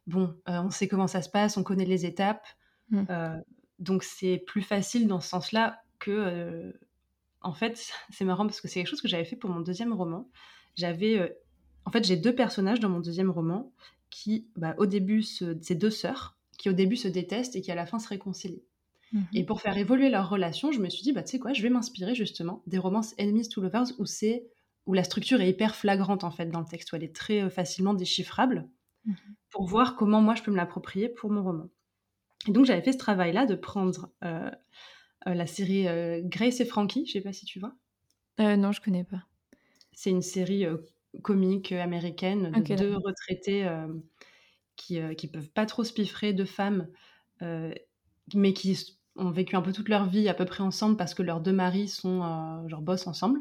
bon, euh, on sait comment ça se passe, on connaît les étapes. Mmh. Euh, donc c'est plus facile dans ce sens-là que... Euh, en fait, c'est marrant parce que c'est quelque chose que j'avais fait pour mon deuxième roman. J'avais... en fait, j'ai deux personnages dans mon deuxième roman qui, bah, au début, c'est deux sœurs qui au début se détestent et qui à la fin se réconcilient. Mmh. Et pour faire évoluer leur relation, je me suis dit, bah, tu sais quoi, je vais m'inspirer justement des romances Enemies to Lovers où c'est où la structure est hyper flagrante en fait dans le texte, où elle est très facilement déchiffrable. Mmh pour voir comment moi je peux me l'approprier pour mon roman. Et donc j'avais fait ce travail-là de prendre euh, euh, la série euh, Grace et Frankie, je sais pas si tu vois. non, je connais pas. C'est une série comique américaine de deux retraités qui, qui peuvent pas trop se piffrer, deux femmes, mais qui ont vécu un peu toute leur vie à peu près ensemble parce que leurs deux maris sont genre boss ensemble.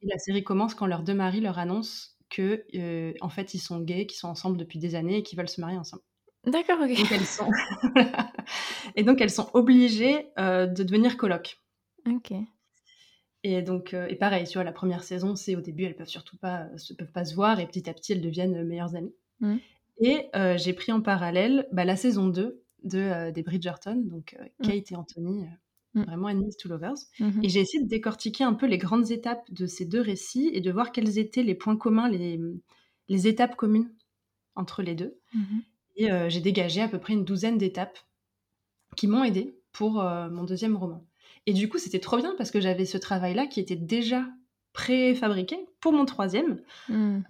Et la série commence quand leurs deux maris leur annoncent que euh, en fait ils sont gays, qui sont ensemble depuis des années et qui veulent se marier ensemble. D'accord, ok. Donc, elles sont... et donc elles sont obligées euh, de devenir coloc. Ok. Et donc, euh, et pareil, tu vois, la première saison, c'est au début, elles peuvent surtout pas, se, peuvent pas se voir, et petit à petit, elles deviennent meilleures amies. Mmh. Et j'ai pris en parallèle bah, la saison 2 de, des Bridgerton, donc mmh. Kate et Anthony. Vraiment Enemies to Lovers. Mmh et j'ai essayé de décortiquer un peu les grandes étapes de ces deux récits et de voir quels étaient les points communs, les, les étapes communes entre les deux. Mmh et euh, j'ai dégagé à peu près une douzaine d'étapes qui m'ont aidé pour mon deuxième roman. Et du coup, c'était trop bien parce que j'avais ce travail-là qui était déjà préfabriqué pour mon troisième, mmh.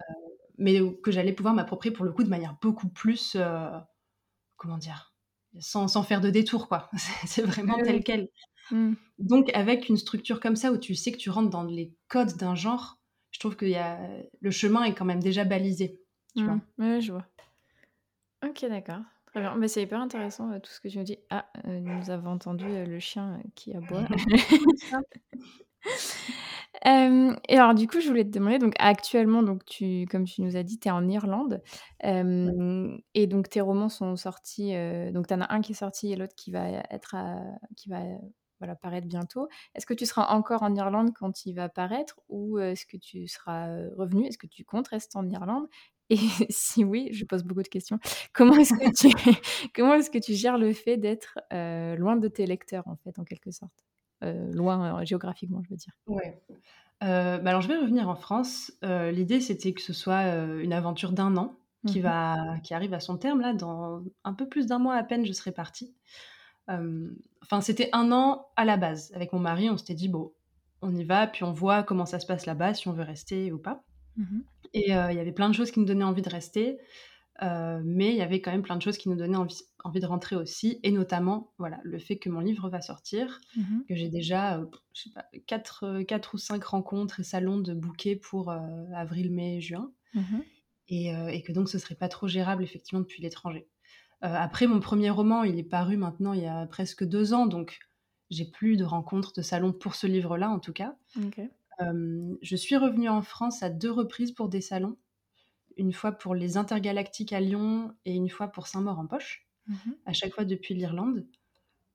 mais que j'allais pouvoir m'approprier pour le coup de manière beaucoup plus, comment dire, sans, sans, faire de détour, quoi. C'est vraiment tel quel. Mmh. Donc, avec une structure comme ça où tu sais que tu rentres dans les codes d'un genre, je trouve que y a... le chemin est quand même déjà balisé. Tu vois ouais, je vois. Ok, d'accord. Très bien. Mais c'est hyper intéressant euh, tout ce que tu me dis. Ah, euh, nous avons entendu euh, le chien qui aboie. et alors, du coup, je voulais te demander, donc actuellement, donc tu, comme tu nous as dit, tu es en Irlande. Et donc, tes romans sont sortis. donc, tu en as un qui est sorti et l'autre qui va être qui va voilà, paraître bientôt. Est-ce que tu seras encore en Irlande quand il va paraître ou est-ce que tu seras revenu? Est-ce que tu comptes rester en Irlande? Et si oui, je pose beaucoup de questions. Comment est-ce que tu, comment est-ce que tu gères le fait d'être loin de tes lecteurs, en fait, en quelque sorte? Loin géographiquement, je veux dire. Ouais. bah alors, je vais revenir en France. L'idée, c'était que ce soit une aventure d'un an qui, mmh va, qui arrive à son terme. Là, dans un peu plus d'un mois à peine, je serai partie. Enfin, c'était un an à la base. Avec mon mari, on s'était dit, bon, on y va, puis on voit comment ça se passe là-bas, si on veut rester ou pas. Mmh et il y avait plein de choses qui nous donnaient envie de rester, mais il y avait quand même plein de choses qui nous donnaient envie, envie, de rentrer aussi, et notamment voilà, le fait que mon livre va sortir, mmh que j'ai déjà je sais pas, 4, 4, ou 5 rencontres et salons de bouquets pour avril, mai, juin, mmh et, et, que donc ce serait pas trop gérable effectivement depuis l'étranger. Euh, après, mon premier roman, il est paru maintenant il y a presque deux ans, donc j'ai plus de rencontres de salon pour ce livre-là, en tout cas. Euh, je suis revenue en France à deux reprises pour des salons. Une fois pour les Intergalactiques à Lyon et une fois pour Saint-Maur-en-Poche, mhm. à chaque fois depuis l'Irlande.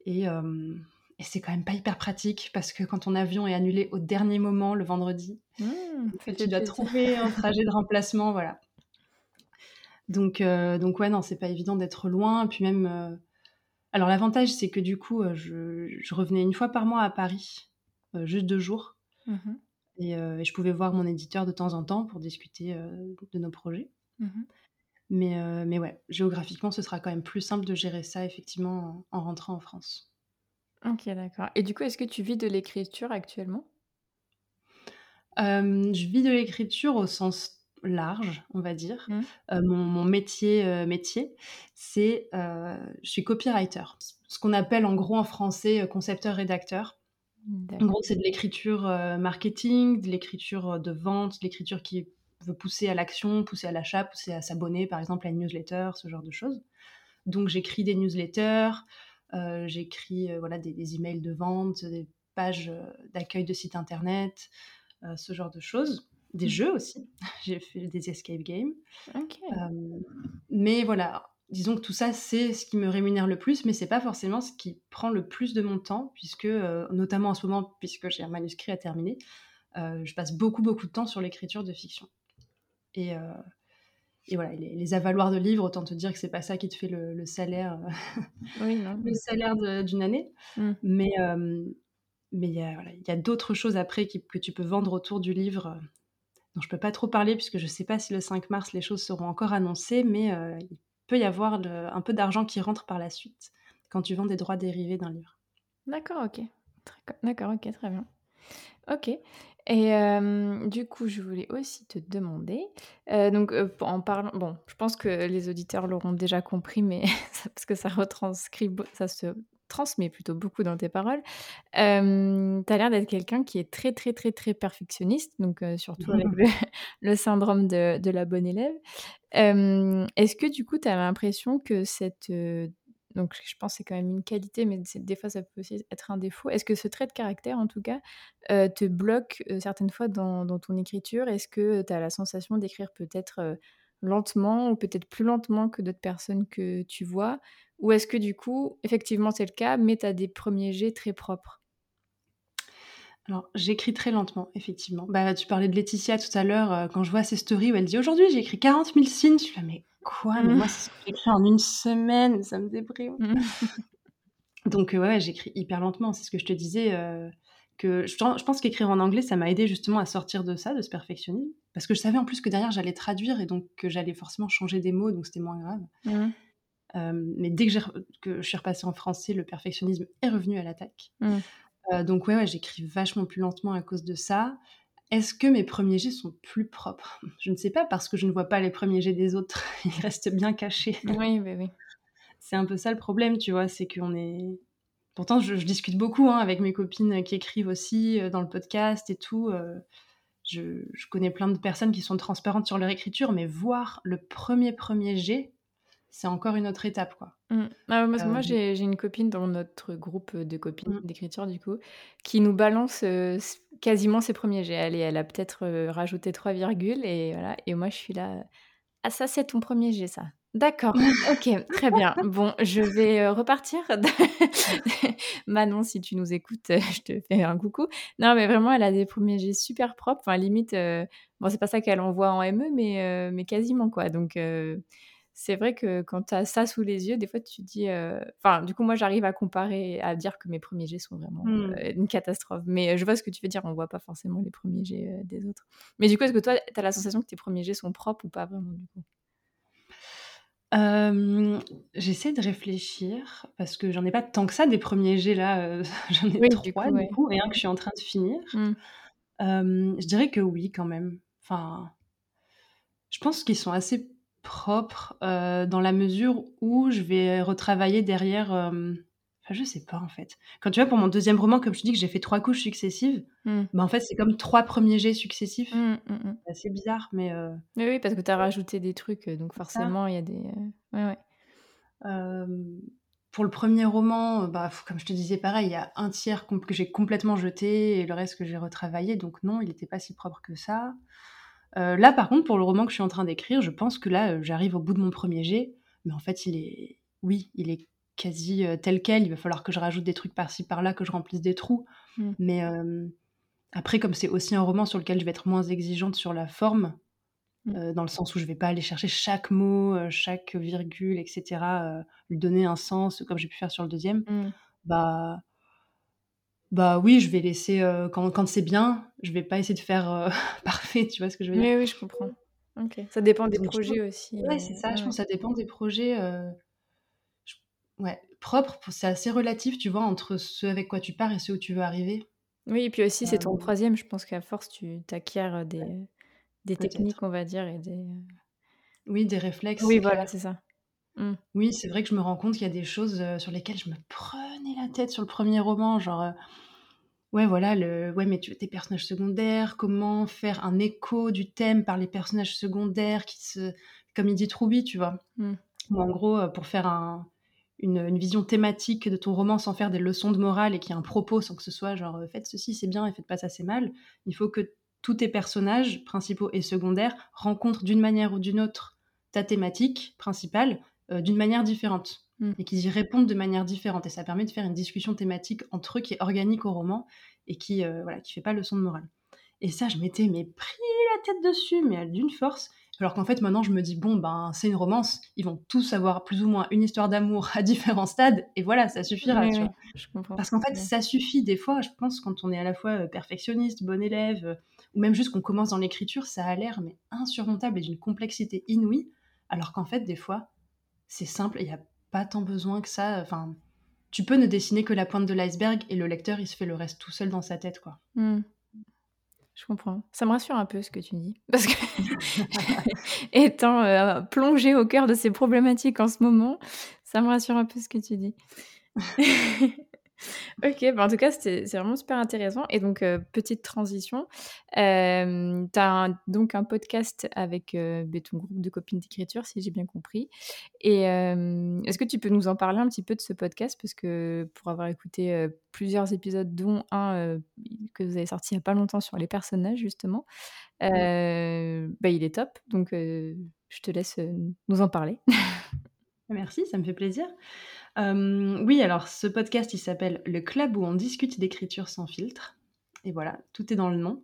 Et, euh, et c'est quand même pas hyper pratique parce que quand ton avion est annulé au dernier moment, le vendredi, mmh, tu dois trouver un trajet de remplacement, voilà. Donc, euh, donc ouais, non, c'est pas évident d'être loin. Puis même, euh, alors l'avantage, c'est que du coup, euh, je, revenais une fois par mois à Paris, juste deux jours, mmh et, je pouvais voir mon éditeur de temps en temps pour discuter de nos projets. Mmh mais, mais ouais, géographiquement, ce sera quand même plus simple de gérer ça effectivement en, en rentrant en France. Ok, d'accord. Et du coup, est-ce que tu vis de l'écriture actuellement? Je vis de l'écriture au sens large, on va dire. Mmh. Euh, mon, métier, euh, métier, c'est, euh, je suis copywriter, ce qu'on appelle en gros en français concepteur-rédacteur. En gros, c'est de l'écriture marketing, de l'écriture de vente, de l'écriture qui veut pousser à l'action, pousser à l'achat, pousser à s'abonner, par exemple, à une newsletter, ce genre de choses. Donc, j'écris des newsletters, j'écris voilà des, des, emails de vente, des pages d'accueil de site internet, ce genre de choses des mmh. jeux aussi. J'ai fait des escape games. mais voilà, disons que tout ça, c'est ce qui me rémunère le plus, mais c'est pas forcément ce qui prend le plus de mon temps, puisque, notamment en ce moment, puisque j'ai un manuscrit à terminer, je passe beaucoup, beaucoup de temps sur l'écriture de fiction. Et, et voilà, les, avaloirs de livres, autant te dire que c'est pas ça qui te fait le, salaire, le salaire d'une année. Mmh. Mais mais il y a, voilà, y a d'autres choses après que tu peux vendre autour du livre je ne peux pas trop parler puisque je ne sais pas si le 5 mars les choses seront encore annoncées, mais euh, il peut y avoir un peu d'argent qui rentre par la suite quand tu vends des droits dérivés d'un livre. D'accord, ok. D'accord, ok, très bien. Ok. Et euh, du coup, je voulais aussi te demander, euh, donc en parlant, bon, je pense que les auditeurs l'auront déjà compris, mais parce que ça retranscrit, ça se transmets plutôt beaucoup dans tes paroles. tu as l'air d'être quelqu'un qui est très, très, très, très perfectionniste, donc surtout avec le, syndrome de, la bonne élève. Est-ce que du coup, tu as l'impression que cette... donc je pense que c'est quand même une qualité, mais des fois ça peut aussi être un défaut. Est-ce que ce trait de caractère, en tout cas, te bloque certaines fois dans, dans ton écriture? Est-ce que tu as la sensation d'écrire peut-être lentement ou peut-être plus lentement que d'autres personnes que tu vois? Ou est-ce que du coup, effectivement, c'est le cas, mais tu as des premiers jets très propres? Alors, j'écris très lentement, effectivement. Bah, tu parlais de Laetitia tout à l'heure, euh, quand je vois ses stories où elle dit aujourd'hui j'ai écrit 40 000 signes, je me dis mais quoi? Mais moi, c'est j'écris en une semaine, ça me déprime. Donc, euh, ouais, j'écris hyper lentement, c'est ce que je te disais. Euh, que je, pense qu'écrire en anglais, ça m'a aidé justement à sortir de ça, de ce perfectionnisme. Parce que je savais en plus que derrière, j'allais traduire et donc que j'allais forcément changer des mots, donc c'était moins grave. Mmh. mais dès que, que, je suis repassée en français, le perfectionnisme est revenu à l'attaque. Mmh. donc ouais, ouais j'écris vachement plus lentement à cause de ça. Est-ce que mes premiers jets sont plus propres? Je ne sais pas parce que je ne vois pas les premiers jets des autres. Ils restent bien cachés. Oui, oui, oui. C'est un peu ça le problème, tu vois, c'est qu'on est... Pourtant, je, discute beaucoup hein, avec mes copines qui écrivent aussi dans le podcast et tout. Je, connais plein de personnes qui sont transparentes sur leur écriture, mais voir le premier premier jet, c'est encore une autre étape, quoi. Mmh. Ah, moi, euh, j'ai une copine dans notre groupe de copines mmh. d'écriture, du coup, qui nous balance quasiment ses premiers jets. Elle, elle a peut-être rajouté trois virgules, et voilà. Et moi, je suis là. Ah, ça, c'est ton premier jet, ça. D'accord, OK, très bien. Bon, je vais, repartir. Manon, si tu nous écoutes, je te fais un coucou. Non, mais vraiment, elle a des premiers jets super propres. Enfin, limite, bon, c'est pas ça qu'elle envoie en ME, mais mais quasiment, quoi. Donc c'est vrai que quand tu as ça sous les yeux, des fois, tu dis, enfin, du coup, moi, j'arrive à comparer, à dire que mes premiers jets sont vraiment, mmh. une catastrophe. Mais je vois ce que tu veux dire, on voit pas forcément les premiers jets, des autres. Mais du coup, est-ce que toi, tu as la sensation que tes premiers jets sont propres ou pas vraiment, du coup? J'essaie de réfléchir parce que j'en ai pas tant que ça des premiers jets là, j'en ai trois du coup et un que je suis en train de finir. Mmh. je dirais que oui quand même. Enfin, je pense qu'ils sont assez propres, dans la mesure où je vais retravailler derrière, je sais pas en fait. Quand tu vois, pour mon deuxième roman, comme je dis que j'ai fait trois couches successives, bah, en fait, c'est comme trois premiers jets successifs. Mmh, mmh, c'est bizarre, mais. Euh, oui, parce que tu as rajouté des trucs, euh, donc forcément, il y a des. Euh, ouais, pour le premier roman, bah, comme je te disais, pareil, il y a un tiers que j'ai complètement jeté et le reste que j'ai retravaillé, donc non, il n'était pas si propre que ça. là, par contre, pour le roman que je suis en train d'écrire, je pense que là, j'arrive au bout de mon premier jet, mais en fait, il est. Oui, il est quasi tel quel. Il va falloir que je rajoute des trucs par-ci par-là, que je remplisse des trous. Mmh. Mais après, comme c'est aussi un roman sur lequel je vais être moins exigeante sur la forme, mmh. dans le sens où je vais pas aller chercher chaque mot, chaque virgule, etc., lui donner un sens, comme j'ai pu faire sur le deuxième, mmh. bah bah oui, je vais laisser quand, quand c'est bien, je vais pas essayer de faire parfait, tu vois ce que je veux dire Oui, oui, je comprends. Ça dépend des projets aussi. Ouais, c'est ça. Je pense que ça dépend des projets. Ouais, propre, c'est assez relatif, tu vois, entre ce avec quoi tu pars et ce où tu veux arriver. Oui, et puis aussi, c'est ton troisième. Je pense qu'à force, tu acquiers des, des techniques, on va dire, et des. Oui, des réflexes. Oui, voilà, c'est ça. Mmh. Oui, c'est vrai que je me rends compte qu'il y a des choses sur lesquelles je me prenais la tête sur le premier roman, genre. ouais, voilà, le, ouais, mais tu tes personnages secondaires, comment faire un écho du thème par les personnages secondaires qui se. Comme il dit Troubi, tu vois? Mmh. en gros, pour faire un, une, vision thématique de ton roman sans faire des leçons de morale et qui y ait un propos sans que ce soit genre euh, faites ceci c'est bien et faites pas ça c'est mal. Il faut que tous tes personnages, principaux et secondaires, rencontrent d'une manière ou d'une autre ta thématique principale euh, d'une manière différente mm. et qu'ils y répondent de manière différente. Et ça permet de faire une discussion thématique entre eux qui est organique au roman et qui euh, voilà qui fait pas leçon de morale. Et ça, je m'étais mais pris la tête dessus, mais d'une force. Alors qu'en fait, maintenant, je me dis, bon, ben, c'est une romance, ils vont tous avoir plus ou moins une histoire d'amour à différents stades, et voilà, ça suffira. Parce qu'en fait, ça suffit des fois, je pense, quand on est à la fois euh, perfectionniste, bon élève, euh, ou même juste qu'on commence dans l'écriture, ça a l'air mais insurmontable et d'une complexité inouïe, alors qu'en fait, des fois, c'est simple, il n'y a pas tant besoin que ça. Enfin, tu peux ne dessiner que la pointe de l'iceberg, et le lecteur, il se fait le reste tout seul dans sa tête, quoi. Mmh. Je comprends. Ça me rassure un peu ce que tu dis. Parce que, étant euh, plongée au cœur de ces problématiques en ce moment, ça me rassure un peu ce que tu dis. Ok, bah, en tout cas, c'est vraiment super intéressant. Et donc, euh, petite transition, euh, tu as donc un podcast avec euh, bah, ton groupe de copines d'écriture, si j'ai bien compris. Et est-ce que tu peux nous en parler un petit peu de ce podcast? Parce que pour avoir écouté plusieurs épisodes, dont un que vous avez sorti il n'y a pas longtemps sur les personnages, justement, bah, il est top. Donc, je te laisse nous en parler. Merci, ça me fait plaisir oui, alors ce podcast, il s'appelle Le Club où on discute d'écriture sans filtre. Et voilà, tout est dans le nom.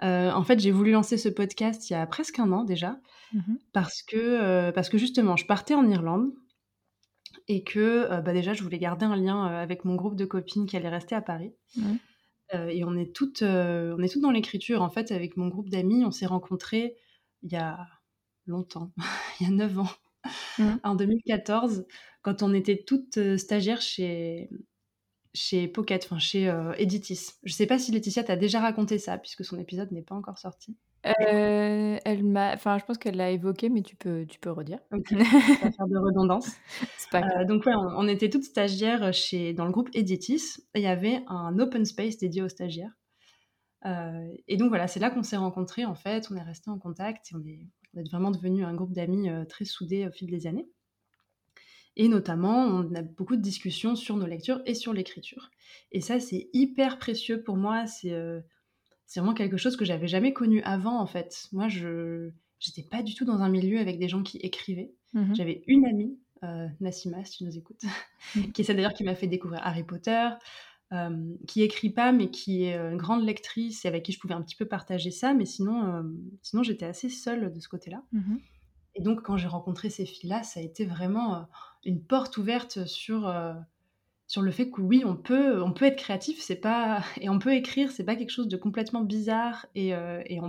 en fait, j'ai voulu lancer ce podcast il y a presque un an déjà, mmh parce, que, parce que justement, je partais en Irlande et que bah déjà, je voulais garder un lien avec mon groupe de copines qui allait rester à Paris. Mmh. et on est, toutes, on est toutes dans l'écriture. En fait, avec mon groupe d'amis, on s'est rencontrés il y a longtemps, il y a neuf ans. mmh. en 2014, quand on était toutes stagiaires chez, chez Pocket, enfin chez Editis. Je ne sais pas si Laetitia t'a déjà raconté ça, puisque son épisode n'est pas encore sorti. Euh, elle m'a enfin, je pense qu'elle l'a évoqué, mais tu peux tu peux redire. OK, pas faire de redondance. C'est pas euh, donc ouais, on était toutes stagiaires, chez dans le groupe Editis et il y avait un open space dédié aux stagiaires. Euh, et donc voilà, c'est là qu'on s'est rencontrés, en fait. On est restés en contact et on est on est vraiment devenus un groupe d'amis, très soudés au fil des années. Et notamment, on a beaucoup de discussions sur nos lectures et sur l'écriture. Et ça, c'est hyper précieux pour moi. C'est c'est vraiment quelque chose que j'avais jamais connu avant en fait. Moi, je j'étais pas du tout dans un milieu avec des gens qui écrivaient. Mmh J'avais une amie, euh, Nassima, si tu nous écoutes, mmh. qui est celle d'ailleurs qui m'a fait découvrir Harry Potter, euh, qui écrit pas mais qui est une grande lectrice et avec qui je pouvais un petit peu partager ça. Mais sinon, euh, sinon j'étais assez seule de ce côté-là. Mmh et donc, quand j'ai rencontré ces filles-là, ça a été vraiment euh, une porte ouverte sur sur le fait que oui, on peut, on peut être créatif, c'est pas et on peut écrire, c'est pas quelque chose de complètement bizarre et, euh, et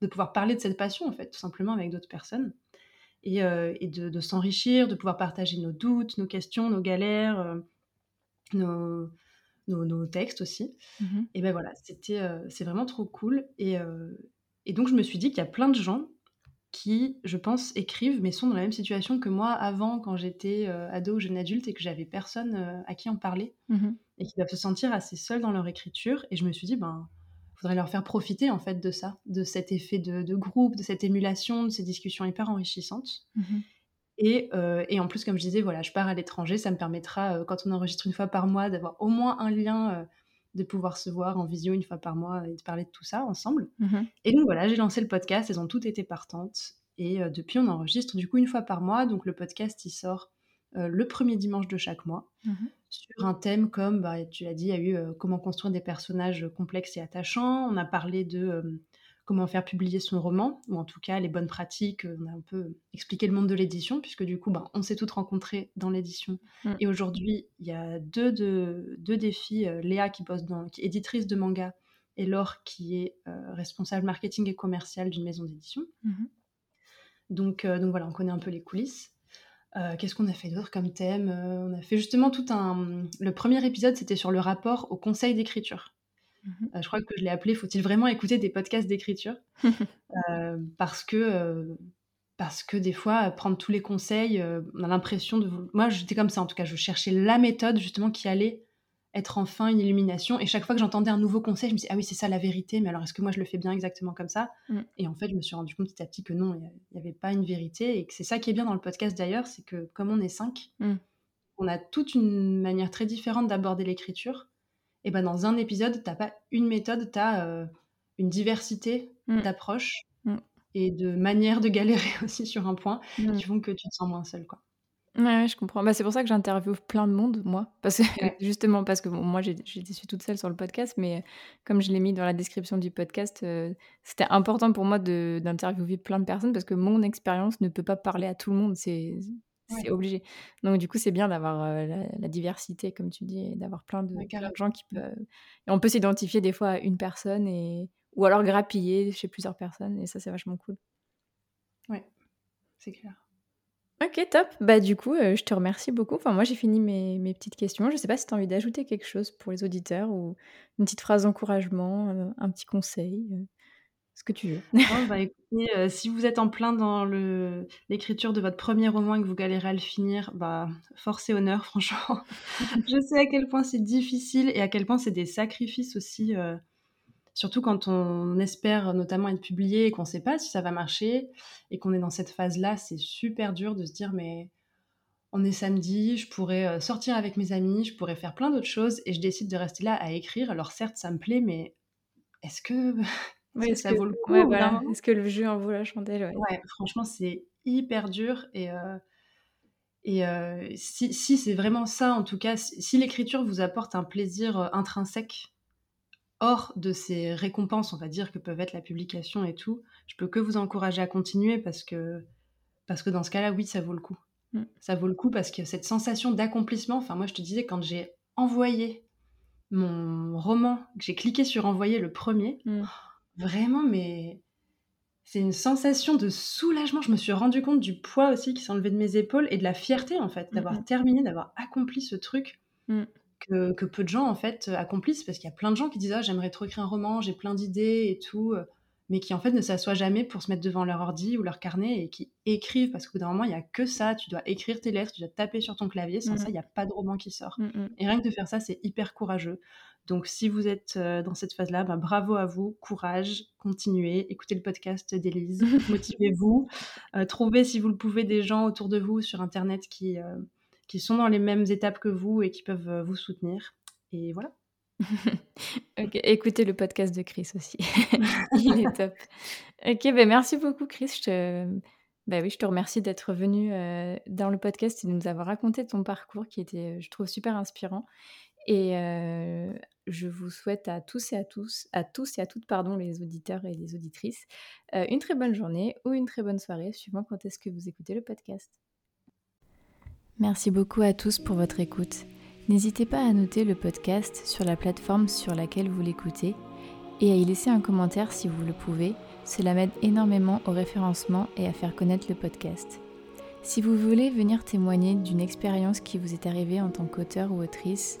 de pouvoir parler de cette passion en fait, tout simplement avec d'autres personnes. Et, euh, et de, de s'enrichir, de pouvoir partager nos doutes, nos questions, nos galères, euh, nos, nos, nos, textes aussi. Mmh et ben voilà, c'était, c'est vraiment trop cool. Et, et donc je me suis dit qu'il y a plein de gens qui, je pense, écrivent, mais sont dans la même situation que moi avant, quand j'étais euh, ado ou jeune adulte et que j'avais personne euh, à qui en parler, mmh et qui doivent se sentir assez seuls dans leur écriture. Et je me suis dit, ben, faudrait leur faire profiter en fait de ça, de cet effet de, groupe, de cette émulation, de ces discussions hyper enrichissantes. Mmh et, euh, et, en plus, comme je disais, voilà, je pars à l'étranger, ça me permettra, quand on enregistre une fois par mois, d'avoir au moins un lien de pouvoir se voir en visio une fois par mois et de parler de tout ça ensemble. Mmh et donc voilà, j'ai lancé le podcast, elles ont toutes été partantes. Et euh, depuis, on enregistre du coup une fois par mois. Donc le podcast, il sort euh, le premier dimanche de chaque mois mmh sur un thème comme, bah, tu l'as dit, il y a eu euh, comment construire des personnages complexes et attachants. On a parlé de comment faire publier son roman, ou en tout cas les bonnes pratiques. On a un peu expliqué le monde de l'édition, puisque du coup, ben, on s'est toutes rencontrées dans l'édition. Mm. Et aujourd'hui, il y a deux, de, deux défis. Euh, Léa qui, bosse dans, qui est éditrice de manga et Laure qui est euh, responsable marketing et commercial d'une maison d'édition. Mm-hmm. Donc, euh, donc voilà, on connaît un peu les coulisses. Qu'est-ce qu'on a fait d'autre comme thème? On a fait justement tout un... Le premier épisode, c'était sur le rapport au conseil d'écriture. Mmh euh, je crois que je l'ai appelé Faut-il vraiment écouter des podcasts d'écriture? Euh, Parce que euh, parce que des fois prendre tous les conseils, on a l'impression de moi j'étais comme ça en tout cas, je cherchais la méthode justement qui allait être enfin une illumination. Et chaque fois que j'entendais un nouveau conseil, je me disais ah oui c'est ça la vérité, mais alors est-ce que moi je le fais bien exactement comme ça? Mmh. Et en fait je me suis rendu compte petit à petit que non, il n'y avait pas une vérité et que c'est ça qui est bien dans le podcast d'ailleurs, c'est que comme on est cinq, mmh. on a toute une manière très différente d'aborder l'écriture et ben dans un épisode, tu n'as pas une méthode, tu as euh, une diversité mmh. d'approches mmh. et de manières de galérer aussi sur un point mmh. qui font que tu te sens moins seul. Quoi. Ouais, je comprends. Bah, c'est pour ça que j'interviewe plein de monde, moi. Parce que, Justement parce que moi, j'ai suis toute seule sur le podcast, mais comme je l'ai mis dans la description du podcast, euh, c'était important pour moi d'interviewer plein de personnes parce que mon expérience ne peut pas parler à tout le monde. C'est c'est obligé. Donc du coup, c'est bien d'avoir la, diversité, comme tu dis, et d'avoir plein de, gens qui peuvent. Et on peut s'identifier des fois à une personne et ou alors grappiller chez plusieurs personnes, et ça, c'est vachement cool. Ouais, c'est clair. Ok, top. Bah du coup, je te remercie beaucoup. Enfin, moi, j'ai fini mes, mes, petites questions. Je sais pas si tu as envie d'ajouter quelque chose pour les auditeurs ou une petite phrase d'encouragement, un petit conseil ce que tu veux. bah, écoutez, euh, si vous êtes en plein dans l'écriture de votre premier roman et que vous galérez à le finir, bah, force et honneur, franchement. je sais à quel point c'est difficile et à quel point c'est des sacrifices aussi. Euh, surtout quand on espère notamment être publié et qu'on ne sait pas si ça va marcher et qu'on est dans cette phase-là, c'est super dur de se dire mais on est samedi, je pourrais euh, sortir avec mes amis, je pourrais faire plein d'autres choses et je décide de rester là à écrire. Alors certes, ça me plaît, mais est-ce que oui, ça vaut le coup Est-ce que le jeu en vaut la chandelle ouais? franchement, c'est hyper dur. Et, euh, et euh, si, si c'est vraiment ça, en tout cas, si, l'écriture vous apporte un plaisir euh, intrinsèque, hors de ces récompenses, on va dire, que peuvent être la publication et tout, je peux que vous encourager à continuer parce que, parce que dans ce cas-là, oui, ça vaut le coup. Mmh. Ça vaut le coup parce que cette sensation d'accomplissement, enfin, moi, je te disais, quand j'ai envoyé mon roman, que j'ai cliqué sur envoyer le premier, mmh. Vraiment, mais c'est une sensation de soulagement. Je me suis rendu compte du poids aussi qui s'est enlevé de mes épaules et de la fierté en fait d'avoir terminé, d'avoir accompli ce truc mmh. que, que, peu de gens en fait accomplissent parce qu'il y a plein de gens qui disent ah j'aimerais trop écrire un roman, j'ai plein d'idées et tout, mais qui en fait ne s'assoient jamais pour se mettre devant leur ordi ou leur carnet et qui écrivent parce qu'au bout d'un moment il y a que ça, tu dois écrire tes lettres, tu dois taper sur ton clavier, sans mmh. ça il n'y a pas de roman qui sort. Mmh, et rien que de faire ça c'est hyper courageux. Donc, si vous êtes euh, dans cette phase-là, ben, bravo à vous, courage, continuez, écoutez le podcast d'Élise, motivez-vous, euh, trouvez, si vous le pouvez, des gens autour de vous sur Internet qui, euh, qui sont dans les mêmes étapes que vous et qui peuvent vous soutenir. Et voilà. écoutez le podcast de Chris aussi. Il est top. Ok, ben merci beaucoup, Chris. Je te... Ben oui, je te remercie d'être venu dans le podcast et de nous avoir raconté ton parcours qui était, je trouve, super inspirant. Et je vous souhaite à tous et à tous, à tous et à toutes, pardon, les auditeurs et les auditrices, une très bonne journée ou une très bonne soirée, suivant quand est-ce que vous écoutez le podcast. Merci beaucoup à tous pour votre écoute. N'hésitez pas à noter le podcast sur la plateforme sur laquelle vous l'écoutez et à y laisser un commentaire si vous le pouvez. Cela m'aide énormément au référencement et à faire connaître le podcast. Si vous voulez venir témoigner d'une expérience qui vous est arrivée en tant qu'auteur ou autrice,